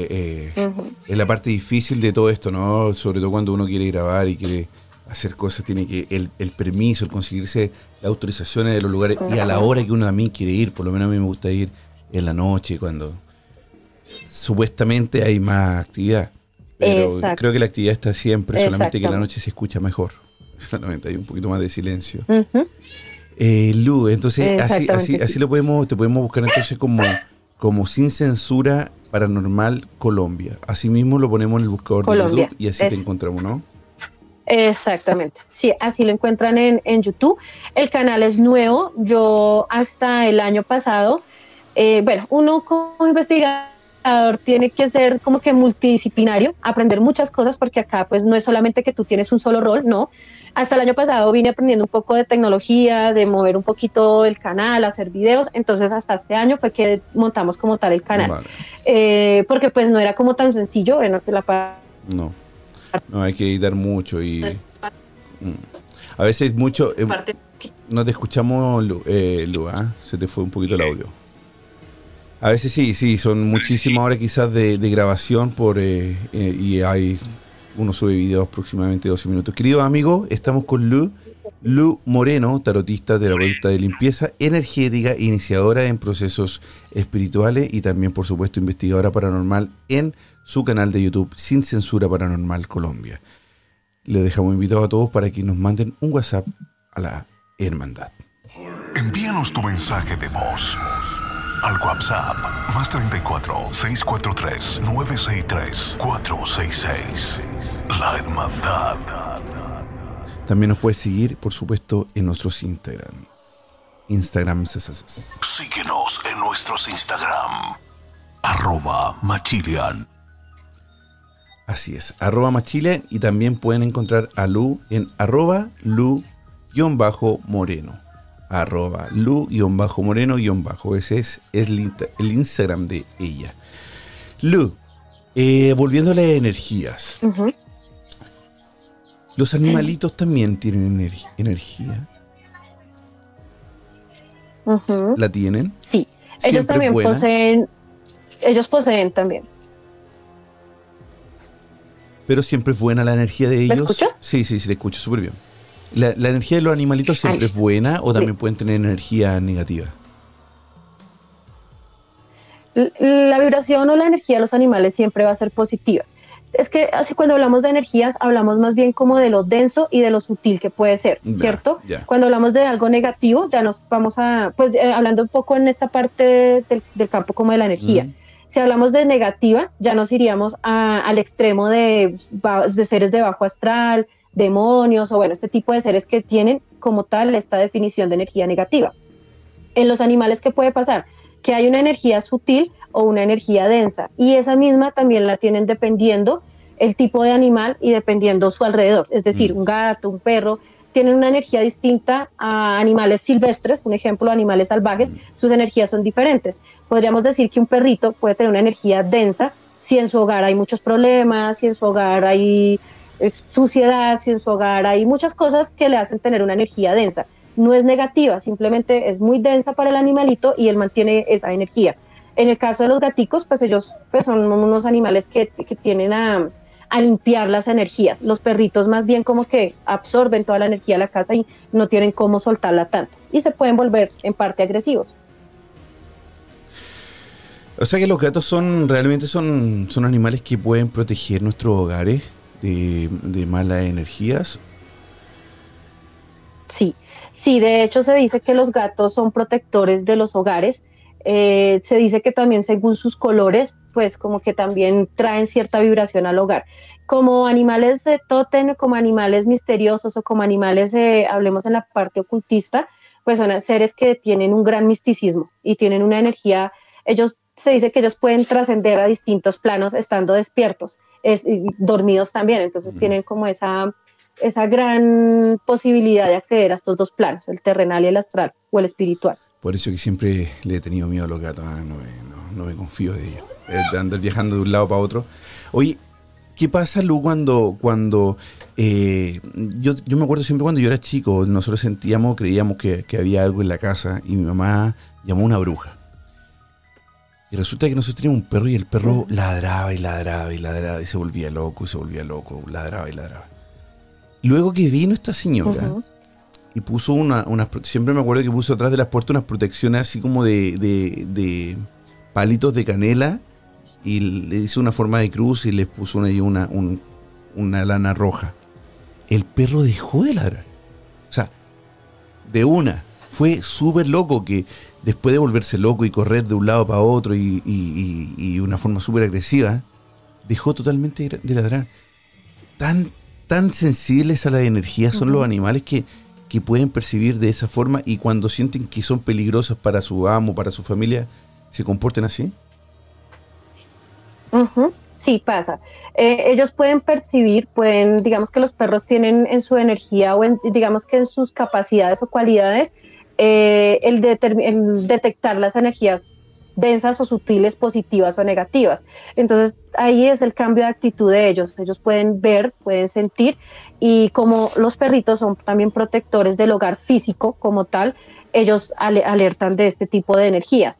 eh, es la parte difícil de todo esto, ¿no? Sobre todo cuando uno quiere grabar y quiere hacer cosas, tiene que el, el permiso, el conseguirse las autorizaciones de los lugares y a la hora que uno también quiere ir, por lo menos a mí me gusta ir en la noche, cuando supuestamente hay más actividad. Pero creo que la actividad está siempre, solamente que en la noche se escucha mejor. Solamente hay un poquito más de silencio. eh, Lu, entonces así, así, así lo podemos, te podemos buscar entonces como, como Sin Censura Paranormal Colombia. Asimismo lo ponemos en el buscador Colombia, de YouTube y así te es- encontramos, ¿no? Exactamente, sí, así lo encuentran en, en YouTube. El canal es nuevo, yo hasta el año pasado, eh, bueno, uno como investigador tiene que ser como que multidisciplinario, aprender muchas cosas porque acá pues no es solamente que tú tienes un solo rol, no. Hasta el año pasado vine aprendiendo un poco de tecnología, de mover un poquito el canal, hacer videos, entonces hasta este año fue que montamos como tal el canal, Vale. Eh, porque pues no era como tan sencillo, bueno, la No. No, hay que editar mucho y... Mm. A veces mucho... eh, parte no te escuchamos, eh, Lu. Se te fue un poquito el audio. A veces sí, sí, son muchísimas horas quizás de, de grabación por eh, eh, y hay uno sube videos aproximadamente 12 minutos. Queridos amigos, estamos con Lu, Lu Moreno, tarotista, terapeuta de limpieza energética, iniciadora en procesos espirituales y también, por supuesto, investigadora paranormal en su canal de YouTube Sin Censura Paranormal Colombia. Les dejamos invitados a todos para que nos manden un WhatsApp a la hermandad. Envíanos tu mensaje de voz al WhatsApp más 34 643 963 466. La Hermandad. También nos puedes seguir, por supuesto, en nuestros Instagram. Instagram SSS. Síguenos en nuestros Instagram. Arroba Machilian. Así es, arroba machilian y también pueden encontrar a Lu en arroba Lu-moreno. Arroba Lu-moreno-bajo. Ese es, es el, insta- el Instagram de ella. Lu, eh, volviendo a las energías. Los animalitos también tienen ener- energía. ¿La tienen? Sí, ¿Siempre ellos también buena? poseen, ellos poseen también. Pero siempre es buena la energía de ellos. escuchas? Sí, sí, sí, te escucho súper bien. La, la energía de los animalitos siempre es buena o también pueden tener energía negativa. La vibración o la energía de los animales siempre va a ser positiva. Es que así cuando hablamos de energías, hablamos más bien como de lo denso y de lo sutil que puede ser, ¿cierto? ya. Cuando hablamos de algo negativo, ya nos vamos a, pues eh, hablando un poco en esta parte del, del campo como de la energía. Mm. Si hablamos de negativa, ya nos iríamos a- al extremo de, de seres de bajo astral, demonios o bueno, este tipo de seres que tienen como tal esta definición de energía negativa. En los animales, ¿qué puede pasar? Que hay una energía sutil o una energía densa y esa misma también la tienen dependiendo el tipo de animal y dependiendo su alrededor. Es decir, Mm. un gato, un perro, tienen una energía distinta a animales silvestres, un ejemplo, animales salvajes, sus energías son diferentes. Podríamos decir que un perrito puede tener una energía densa si en su hogar hay muchos problemas, si en su hogar hay eh, suciedad, si en su hogar hay muchas cosas que le hacen tener una energía densa. No es negativa, simplemente es muy densa para el animalito y él mantiene esa energía. En el caso de los gaticos, pues ellos pues son unos animales que, que tienen a, a limpiar las energías. Los perritos más bien como que absorben toda la energía de la casa y no tienen cómo soltarla tanto y se pueden volver en parte agresivos. O sea que los gatos son realmente son, son animales que pueden proteger nuestros hogares de, de malas energías. Sí, sí, de hecho se dice que los gatos son protectores de los hogares. Eh, se dice que también según sus colores, pues como que también traen cierta vibración al hogar. Como animales de tótem, como animales misteriosos o como animales, eh, hablemos en la parte ocultista, pues son seres que tienen un gran misticismo y tienen una energía, ellos se dice que ellos pueden trascender a distintos planos estando despiertos, es, y dormidos también, entonces tienen como esa esa gran posibilidad de acceder a estos dos planos, el terrenal y el astral o el espiritual. Por eso que siempre le he tenido miedo a los gatos. ah, no, me, no- no me confío de ellos. Eh, De andar viajando de un lado para otro. Oye, ¿qué pasa, Lu, cuando... cuando eh, yo, yo me acuerdo siempre cuando yo era chico, nosotros sentíamos, creíamos que, que había algo en la casa y mi mamá llamó a una bruja. Y resulta que nosotros teníamos un perro y el perro ladraba y ladraba y ladraba y se volvía loco y se volvía loco, ladraba y ladraba. Luego que vino esta señora y puso una, unas, siempre me acuerdo que puso atrás de las puertas unas protecciones así como de, de, de palitos de canela y le hizo una forma de cruz y le puso una, una, un- una lana roja. El perro dejó de ladrar. O sea, de una. fue súper loco que después de volverse loco y correr de un lado para otro y, y, y una forma súper agresiva, dejó totalmente de ladrar. Tan, tan sensibles a la energía son los animales que, que pueden percibir de esa forma y cuando sienten que son peligrosos para su amo, para su familia, se comporten así. Sí, pasa. Eh, ellos pueden percibir, pueden, digamos que los perros tienen en su energía o en, digamos que en sus capacidades o cualidades eh, el, el detectar las energías densas o sutiles, positivas o negativas. Entonces ahí es el cambio de actitud de ellos. Ellos pueden ver, pueden sentir y como los perritos son también protectores del hogar físico como tal, ellos alertan de este tipo de energías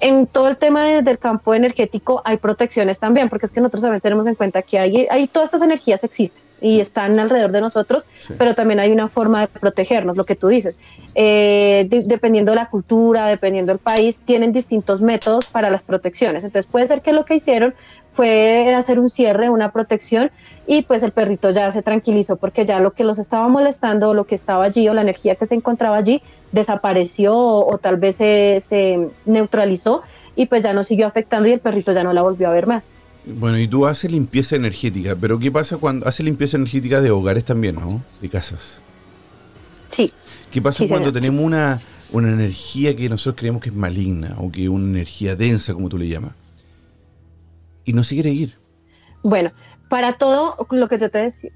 en todo el tema del campo energético hay protecciones también, porque es que nosotros también tenemos en cuenta que hay, hay todas estas energías existen y están alrededor de nosotros, pero también hay una forma de protegernos, lo que tú dices. Eh, dependiendo de la cultura, dependiendo del país, tienen distintos métodos para las protecciones. Entonces puede ser que lo que hicieron fue hacer un cierre, una protección, y pues el perrito ya se tranquilizó porque ya lo que los estaba molestando, lo que estaba allí o la energía que se encontraba allí, desapareció o, tal vez se, neutralizó y pues ya no siguió afectando y el perrito ya no la volvió a ver más. Bueno, y tú haces limpieza energética, pero ¿qué pasa cuando haces limpieza energética de hogares también, no? De casas. Sí. ¿Qué pasa cuando tenemos una, una energía que nosotros creemos que es maligna o que es una energía densa, como tú le llamas? Y no se quiere ir. Bueno, para todo lo que yo te decía,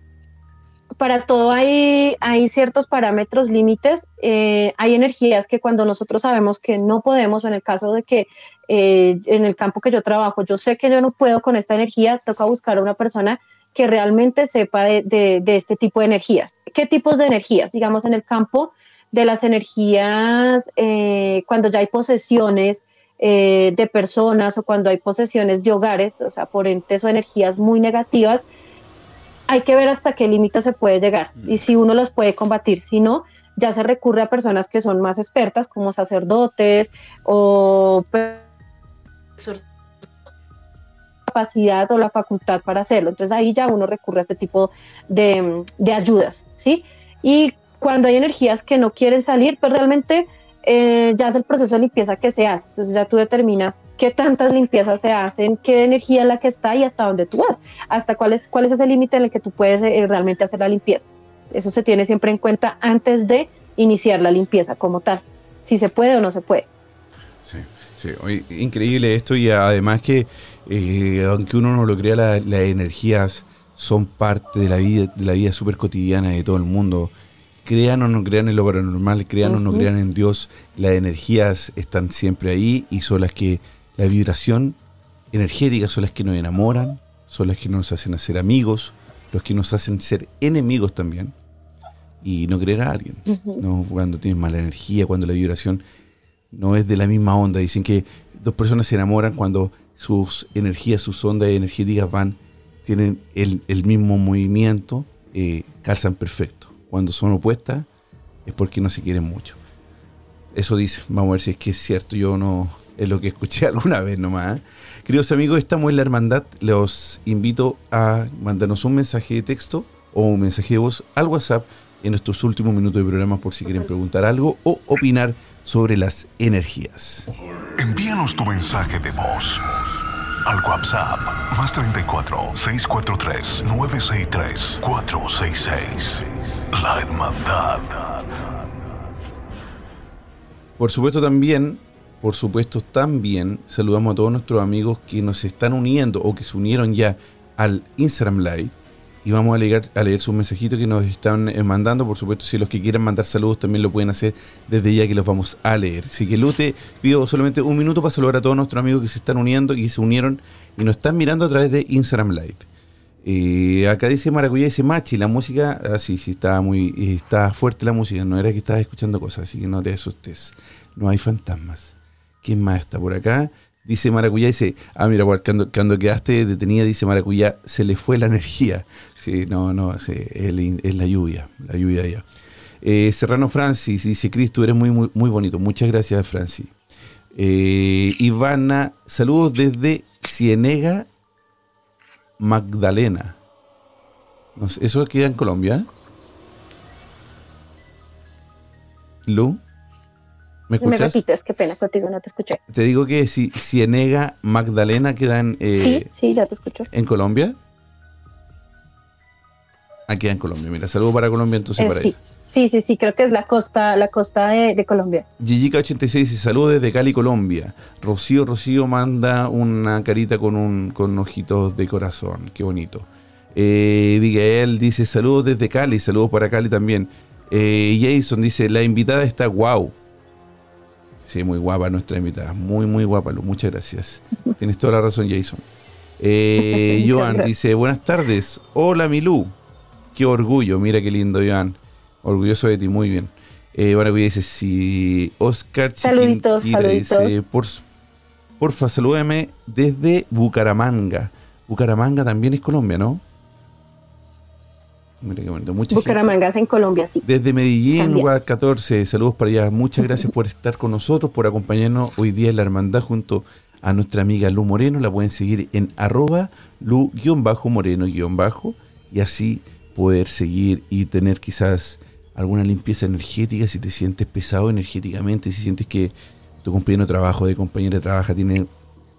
para todo hay, hay ciertos parámetros, límites. Eh, hay energías que cuando nosotros sabemos que no podemos, o en el caso de que eh, en el campo que yo trabajo, yo sé que yo no puedo con esta energía, toca buscar a una persona que realmente sepa de, este tipo de energías. ¿Qué tipos de energías? Digamos, en el campo de las energías, eh, cuando ya hay posesiones, eh, de personas o cuando hay posesiones de hogares, o sea, por entes o energías muy negativas, hay que ver hasta qué límite se puede llegar mm. y si uno los puede combatir. Si no, ya se recurre a personas que son más expertas, como sacerdotes o capacidad o la facultad para hacerlo. Entonces ahí ya uno recurre a este tipo de, de ayudas, ¿sí? Y cuando hay energías que no quieren salir, pues realmente eh, ya es el proceso de limpieza que se hace. Entonces ya tú determinas qué tantas limpiezas se hacen, qué energía es la que está y hasta dónde tú vas, hasta cuál es, cuál es ese límite en el que tú puedes eh, realmente hacer la limpieza. Eso se tiene siempre en cuenta antes de iniciar la limpieza como tal, si se puede o no se puede. Sí, sí. increíble esto y además que eh, aunque uno no lo crea, las energías son parte de la vida, de la vida súper cotidiana de todo el mundo crean o no crean en lo paranormal, crean o no crean en Dios, las energías están siempre ahí y son las que, la vibración energética son las que nos enamoran, son las que nos hacen hacer amigos, los que nos hacen ser enemigos también. Y no creer a alguien, no cuando tienes mala energía, cuando la vibración no es de la misma onda. Dicen que dos personas se enamoran cuando sus energías, sus ondas energéticas van, tienen el, mismo movimiento, eh, calzan perfecto cuando son opuestas es porque no se quieren mucho. Eso dice, vamos a ver si es que es cierto, yo no es lo que escuché alguna vez nomás. ¿eh? Queridos amigos, estamos en la hermandad, los invito a mandarnos un mensaje de texto o un mensaje de voz al WhatsApp en nuestros últimos minutos de programa por si quieren preguntar algo o opinar sobre las energías. Envíanos tu mensaje de voz al WhatsApp más 34 643 963 466. La Hermandad. Por supuesto también, por supuesto también, saludamos a todos nuestros amigos que nos están uniendo o que se unieron ya al Instagram Live y vamos a leer, a leer sus mensajitos que nos están eh, mandando. Por supuesto, si los que quieran mandar saludos también lo pueden hacer desde ya que los vamos a leer. Así que Lute, pido solamente un minuto para saludar a todos nuestros amigos que se están uniendo y se unieron y nos están mirando a través de Instagram Live. Eh, acá dice Maracuyá, dice Machi, la música, ah, sí, está muy, está fuerte la música, no era que estabas escuchando cosas, así que no te asustes, no hay fantasmas. ¿Quién más está por acá? Dice Maracuyá, dice, ah, mira, cuando, cuando quedaste detenida, dice Maracuyá, se le fue la energía. Sí, no, no, es, la lluvia, la lluvia de allá. Eh, Serrano Francis dice, Cris, tú eres muy, muy, muy bonito. Muchas gracias, Francis. Eh, Ivana, saludos desde Cienega, Magdalena. No sé, ¿Eso queda en Colombia? Lu. ¿Me Me escuchas? repites, qué pena contigo, no te escuché. Te digo que si Cienega Magdalena quedan eh, sí, sí, ya te escucho. en Colombia. Ah, queda en Colombia. Mira, saludo para Colombia entonces Eh, para sí, sí, sí, sí, creo que es la costa, la costa de, de Colombia. Gigica86 dice saludos desde Cali, Colombia. Rocío Rocío manda una carita con un con ojitos de corazón. Qué bonito. Eh, Miguel dice saludos desde Cali, saludos para Cali también. Eh, Jason dice la invitada está guau. Sí, muy guapa nuestra invitada. Muy, muy guapa, Lu. Muchas gracias. Tienes toda la razón, Jason. Eh, Joan dice buenas tardes. Hola, Milú. Qué orgullo. Mira qué lindo, Joan. Orgulloso de ti, muy bien. Eh, bueno, dice, si Oscar Saluditos, Chiquinquira dice, saluditos. por, porfa, salúdame desde Bucaramanga. Bucaramanga también es Colombia, ¿no? Mira qué bonito. Mucha gente. En Colombia, sí. Desde Medellín, También. Guad 14, saludos para allá. Muchas gracias por estar con nosotros, por acompañarnos hoy día en la hermandad junto a nuestra amiga Lu Moreno. La pueden seguir en arroba lu-moreno-bajo y así poder seguir y tener quizás alguna limpieza energética si te sientes pesado energéticamente, si sientes que tu compañero de trabajo, de compañera de trabajo tiene,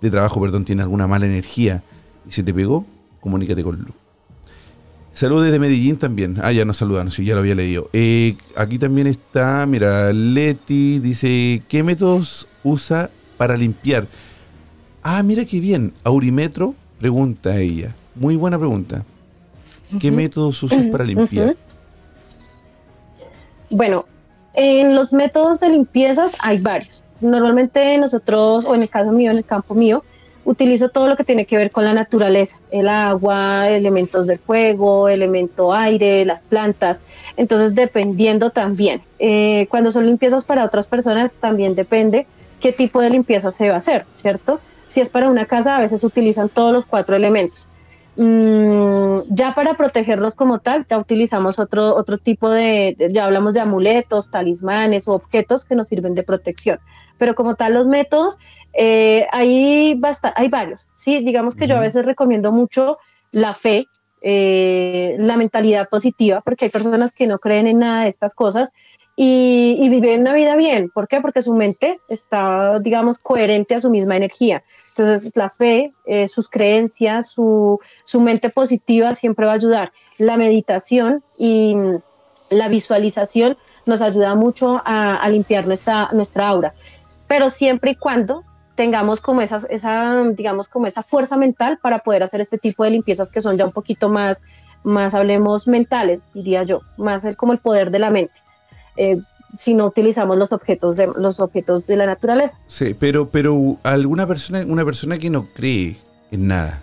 de trabajo, perdón, tiene alguna mala energía y se te pegó, comunícate con Lu. Saludos desde Medellín también. Ah, ya nos saludan, sí, ya lo había leído. Eh, aquí también está, mira, Leti dice, ¿qué métodos usa para limpiar? Ah, mira qué bien. Aurimetro, pregunta ella. Muy buena pregunta. ¿Qué métodos usas para limpiar? Bueno, en los métodos de limpiezas hay varios. Normalmente nosotros, o en el caso mío, en el campo mío, utilizo todo lo que tiene que ver con la naturaleza, el agua, elementos del fuego, elemento aire, las plantas. Entonces, dependiendo también. Eh, cuando son limpiezas para otras personas, también depende qué tipo de limpieza se va a hacer, ¿cierto? Si es para una casa, a veces utilizan todos los cuatro elementos. Mm, ya para protegerlos como tal, ya utilizamos otro, otro tipo de, de- ya hablamos de amuletos, talismanes o objetos que nos sirven de protección. Pero como tal, los métodos, eh, hay, basta, hay varios. Sí, digamos que yo a veces recomiendo mucho la fe, eh, la mentalidad positiva, porque hay personas que no creen en nada de estas cosas y, y una vida bien. ¿Por qué? Porque su mente está, digamos, coherente a su misma energía. Entonces, la fe, eh, sus creencias, su, su mente positiva siempre va a ayudar. La meditación y mm, la visualización nos ayuda mucho a, a limpiar nuestra, nuestra aura, pero siempre y cuando tengamos como esa, esa, digamos, como esa fuerza mental para poder hacer este tipo de limpiezas que son ya un poquito más, más hablemos, mentales, diría yo, más el, como el poder de la mente. Eh, si no utilizamos los objetos de los objetos de la naturaleza. Sí, pero, pero alguna persona, una persona que no cree en nada,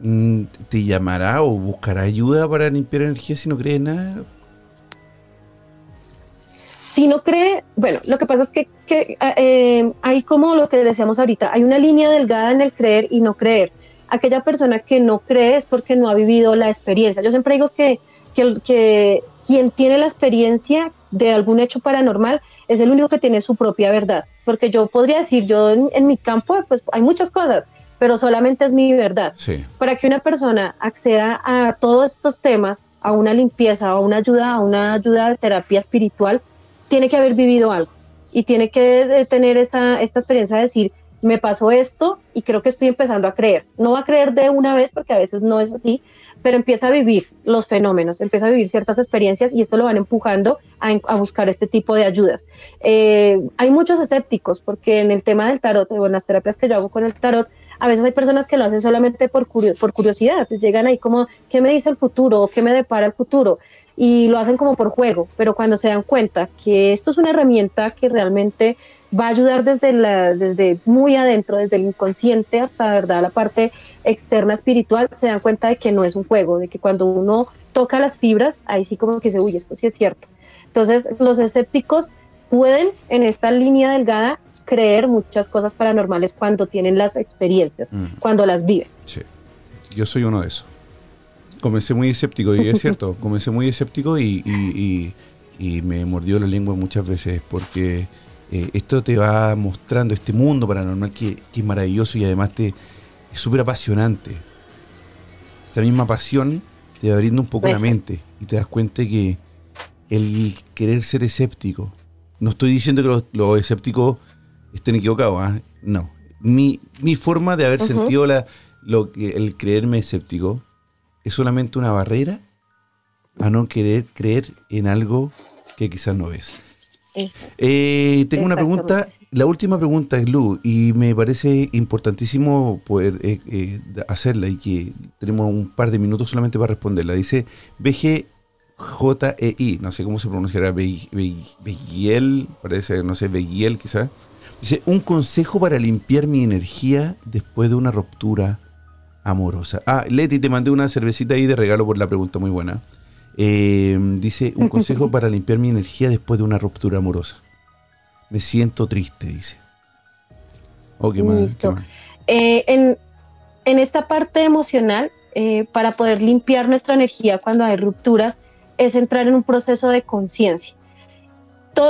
mm, ¿te llamará o buscará ayuda para limpiar energía si no cree en nada? Si no cree, bueno, lo que pasa es que, que, eh, hay como lo que decíamos ahorita, hay una línea delgada en el creer y no creer. Aquella persona que no cree es porque no ha vivido la experiencia. Yo siempre digo que, que, que quien tiene la experiencia de algún hecho paranormal es el único que tiene su propia verdad. Porque yo podría decir, yo en, en mi campo, pues hay muchas cosas, pero solamente es mi verdad Sí. para que una persona acceda a todos estos temas, a una limpieza, a una ayuda, a una ayuda de terapia espiritual, tiene que haber vivido algo y tiene que tener esa, esta experiencia de decir, me pasó esto y creo que estoy empezando a creer. No va a creer de una vez porque a veces no es así, pero empieza a vivir los fenómenos, empieza a vivir ciertas experiencias y esto lo van empujando a, a buscar este tipo de ayudas. Eh, hay muchos escépticos porque en el tema del tarot, o en las terapias que yo hago con el tarot, a veces hay personas que lo hacen solamente por, curio- por curiosidad, llegan ahí como, ¿qué me dice el futuro? ¿O ¿Qué me depara el futuro? Y lo hacen como por juego, pero cuando se dan cuenta que esto es una herramienta que realmente va a ayudar desde, la, desde muy adentro, desde el inconsciente hasta ¿verdad? la parte externa espiritual, se dan cuenta de que no es un juego, de que cuando uno toca las fibras, ahí sí como que se, uy, esto sí es cierto. Entonces, los escépticos pueden en esta línea delgada creer muchas cosas paranormales cuando tienen las experiencias, Mm. cuando las viven. Sí, yo soy uno de esos. Comencé muy escéptico, y es cierto, comencé muy escéptico y, y- y- y me mordió la lengua muchas veces porque eh, esto te va mostrando este mundo paranormal que, que es maravilloso y además te, es súper apasionante. Esta misma pasión te va abriendo un poco la mente y te das cuenta que el querer ser escéptico no estoy diciendo que los, los escépticos estén equivocados, ¿ah? no. Mi, mi forma de haber sentido la, lo el creerme escéptico es solamente una barrera a no querer creer en algo que quizás no ves. Eh, tengo una pregunta, la última pregunta es Lu, y me parece importantísimo poder eh, eh, hacerla y que tenemos un par de minutos solamente para responderla. Dice BGJEI, no sé cómo se pronunciará, Be- Be- Beguiel, parece, no sé, Beguiel quizás. Dice, un consejo para limpiar mi energía después de una ruptura amorosa. Ah, Leti, te mandé una cervecita ahí de regalo por la pregunta, muy buena. Eh, dice, un consejo para limpiar mi energía después de una ruptura amorosa. Me siento triste, dice. Oh, qué mal, Listo. qué mal. Eh, en, en esta parte emocional, eh, para poder limpiar nuestra energía cuando hay rupturas, es entrar en un proceso de conciencia.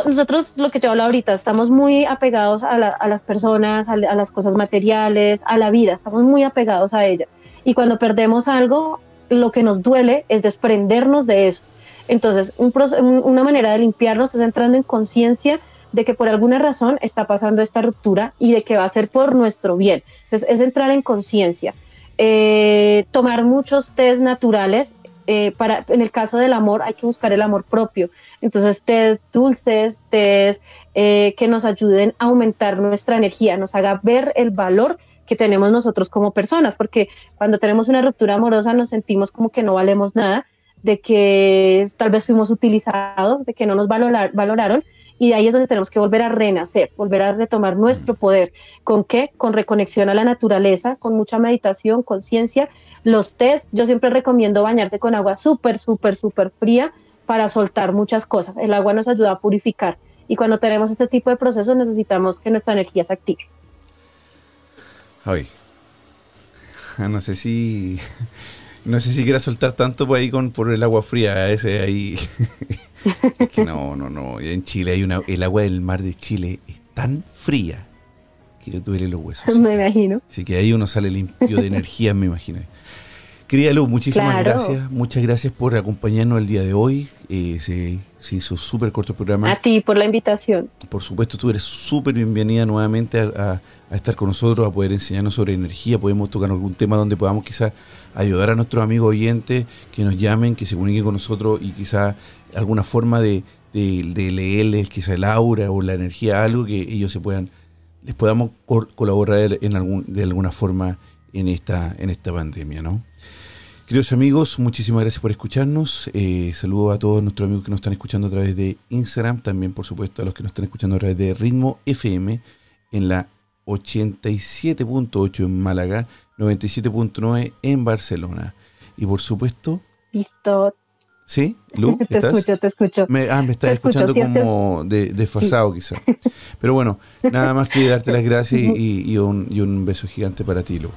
Nosotros, lo que yo hablo ahorita, estamos muy apegados a, la- a las personas, a, la- a las cosas materiales, a la vida, estamos muy apegados a ella. Y cuando perdemos algo, lo que nos duele es desprendernos de eso. Entonces, una manera de limpiarnos es entrando en conciencia de que por alguna razón está pasando esta ruptura y de que va a ser por nuestro bien. Entonces, es entrar en conciencia. Eh, tomar muchos test naturales. eh, para, en el caso del amor hay que buscar el amor propio. Entonces, test dulces, test eh, que nos ayuden a aumentar nuestra energía, nos haga ver el valor que tenemos nosotros como personas, porque cuando tenemos una ruptura amorosa nos sentimos como que no valemos nada, de que tal vez fuimos utilizados, de que no nos valorar- valoraron, y de ahí es donde tenemos que volver a renacer, volver a retomar nuestro poder. ¿Con qué? Con reconexión a la naturaleza, con mucha meditación, conciencia. Los test, yo siempre recomiendo bañarse con agua súper, súper, súper fría para soltar muchas cosas. El agua nos ayuda a purificar. Y cuando tenemos este tipo de procesos necesitamos que nuestra energía se active. Javi. Ah, No sé si. No sé si quiera soltar tanto por ahí con por el agua fría. Ese ahí. Es que no, no, no. En Chile hay una. El agua del mar de Chile es tan fría que duele los huesos. Me imagino. Así que ahí uno sale limpio de energía, me imagino. Querida Luz, muchísimas Claro. gracias. Muchas gracias por acompañarnos el día de hoy. Eh, se, se hizo súper corto el programa. A ti por la invitación. Por supuesto, tú eres súper bienvenida nuevamente a, a- a estar con nosotros, a poder enseñarnos sobre energía. Podemos tocar algún tema donde podamos quizás ayudar a nuestros amigos oyentes que nos llamen, que se comuniquen con nosotros y quizás alguna forma de, de, de leerles quizás el aura o la energía, algo que ellos se puedan, les podamos colaborar en algún, de alguna forma en esta, en esta pandemia, ¿no? Queridos amigos, muchísimas gracias por escucharnos. Eh, saludo a todos nuestros amigos que nos están escuchando a través de Instagram, también por supuesto a los que nos están escuchando a través de Ritmo FM en la 87.8 en Málaga, 97.9 en Barcelona. Y por supuesto, Listo. ¿sí? Lu, Te escucho, te escucho. Me, ah, me estás escucho, escuchando sí, es que- como de- desfasado quizá. Pero bueno, nada más que darte las gracias y, y un, y un beso gigante para ti, Lu.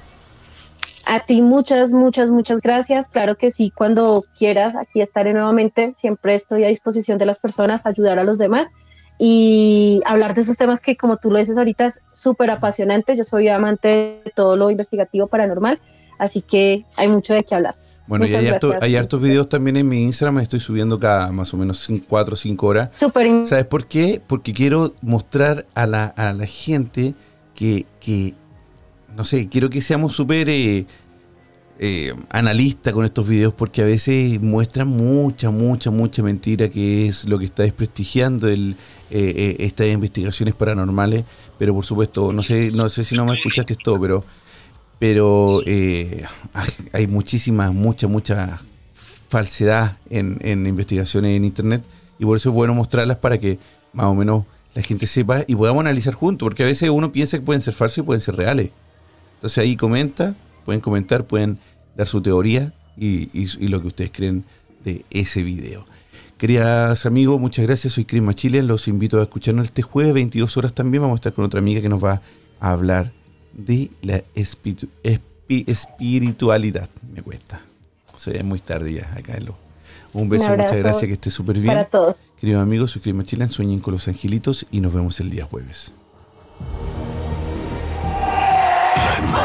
A ti muchas, muchas, muchas gracias. Claro que sí, cuando quieras, aquí estaré nuevamente. Siempre estoy a disposición de las personas, ayudar a los demás y hablar de esos temas que, como tú lo dices ahorita, es súper apasionante. Yo soy amante de todo lo investigativo paranormal, así que hay mucho de qué hablar. Bueno, y Muchas hay, harto- hay hartos videos también en mi Instagram, estoy subiendo cada más o menos 4 o 5 horas. Súper ¿Sabes por qué? Porque quiero mostrar a la, a la gente que, que, no sé, quiero que seamos súper eh, eh, analistas con estos videos porque a veces muestran mucha, mucha, mucha mentira que es lo que está desprestigiando el, eh, eh, estas investigaciones paranormales. Pero por supuesto, no sé, no sé si no me escuchaste todo, pero, pero eh, hay- hay muchísima, mucha, mucha falsedad en, en investigaciones en internet y por eso es bueno mostrarlas para que más o menos la gente sepa y podamos analizar juntos, porque a veces uno piensa que pueden ser falsos y pueden ser reales. Entonces ahí comenta, pueden comentar, pueden dar su teoría y, y- y lo que ustedes creen de ese video. Queridas amigos, muchas gracias. Soy Chris Machile. Los invito a escucharnos este jueves, 22 horas también. Vamos a estar con otra amiga que nos va a hablar de la espiritu- espi- espiritualidad. Me cuesta. Se ve muy tarde ya acá. Lo. Un beso, Un muchas gracias, que esté súper bien. para todos. Queridos amigos, soy Chris Machile. Sueñen con los angelitos y nos vemos el día jueves.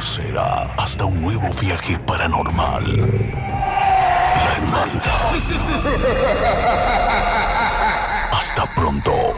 Será hasta un nuevo viaje paranormal. La hermandad. Hasta pronto.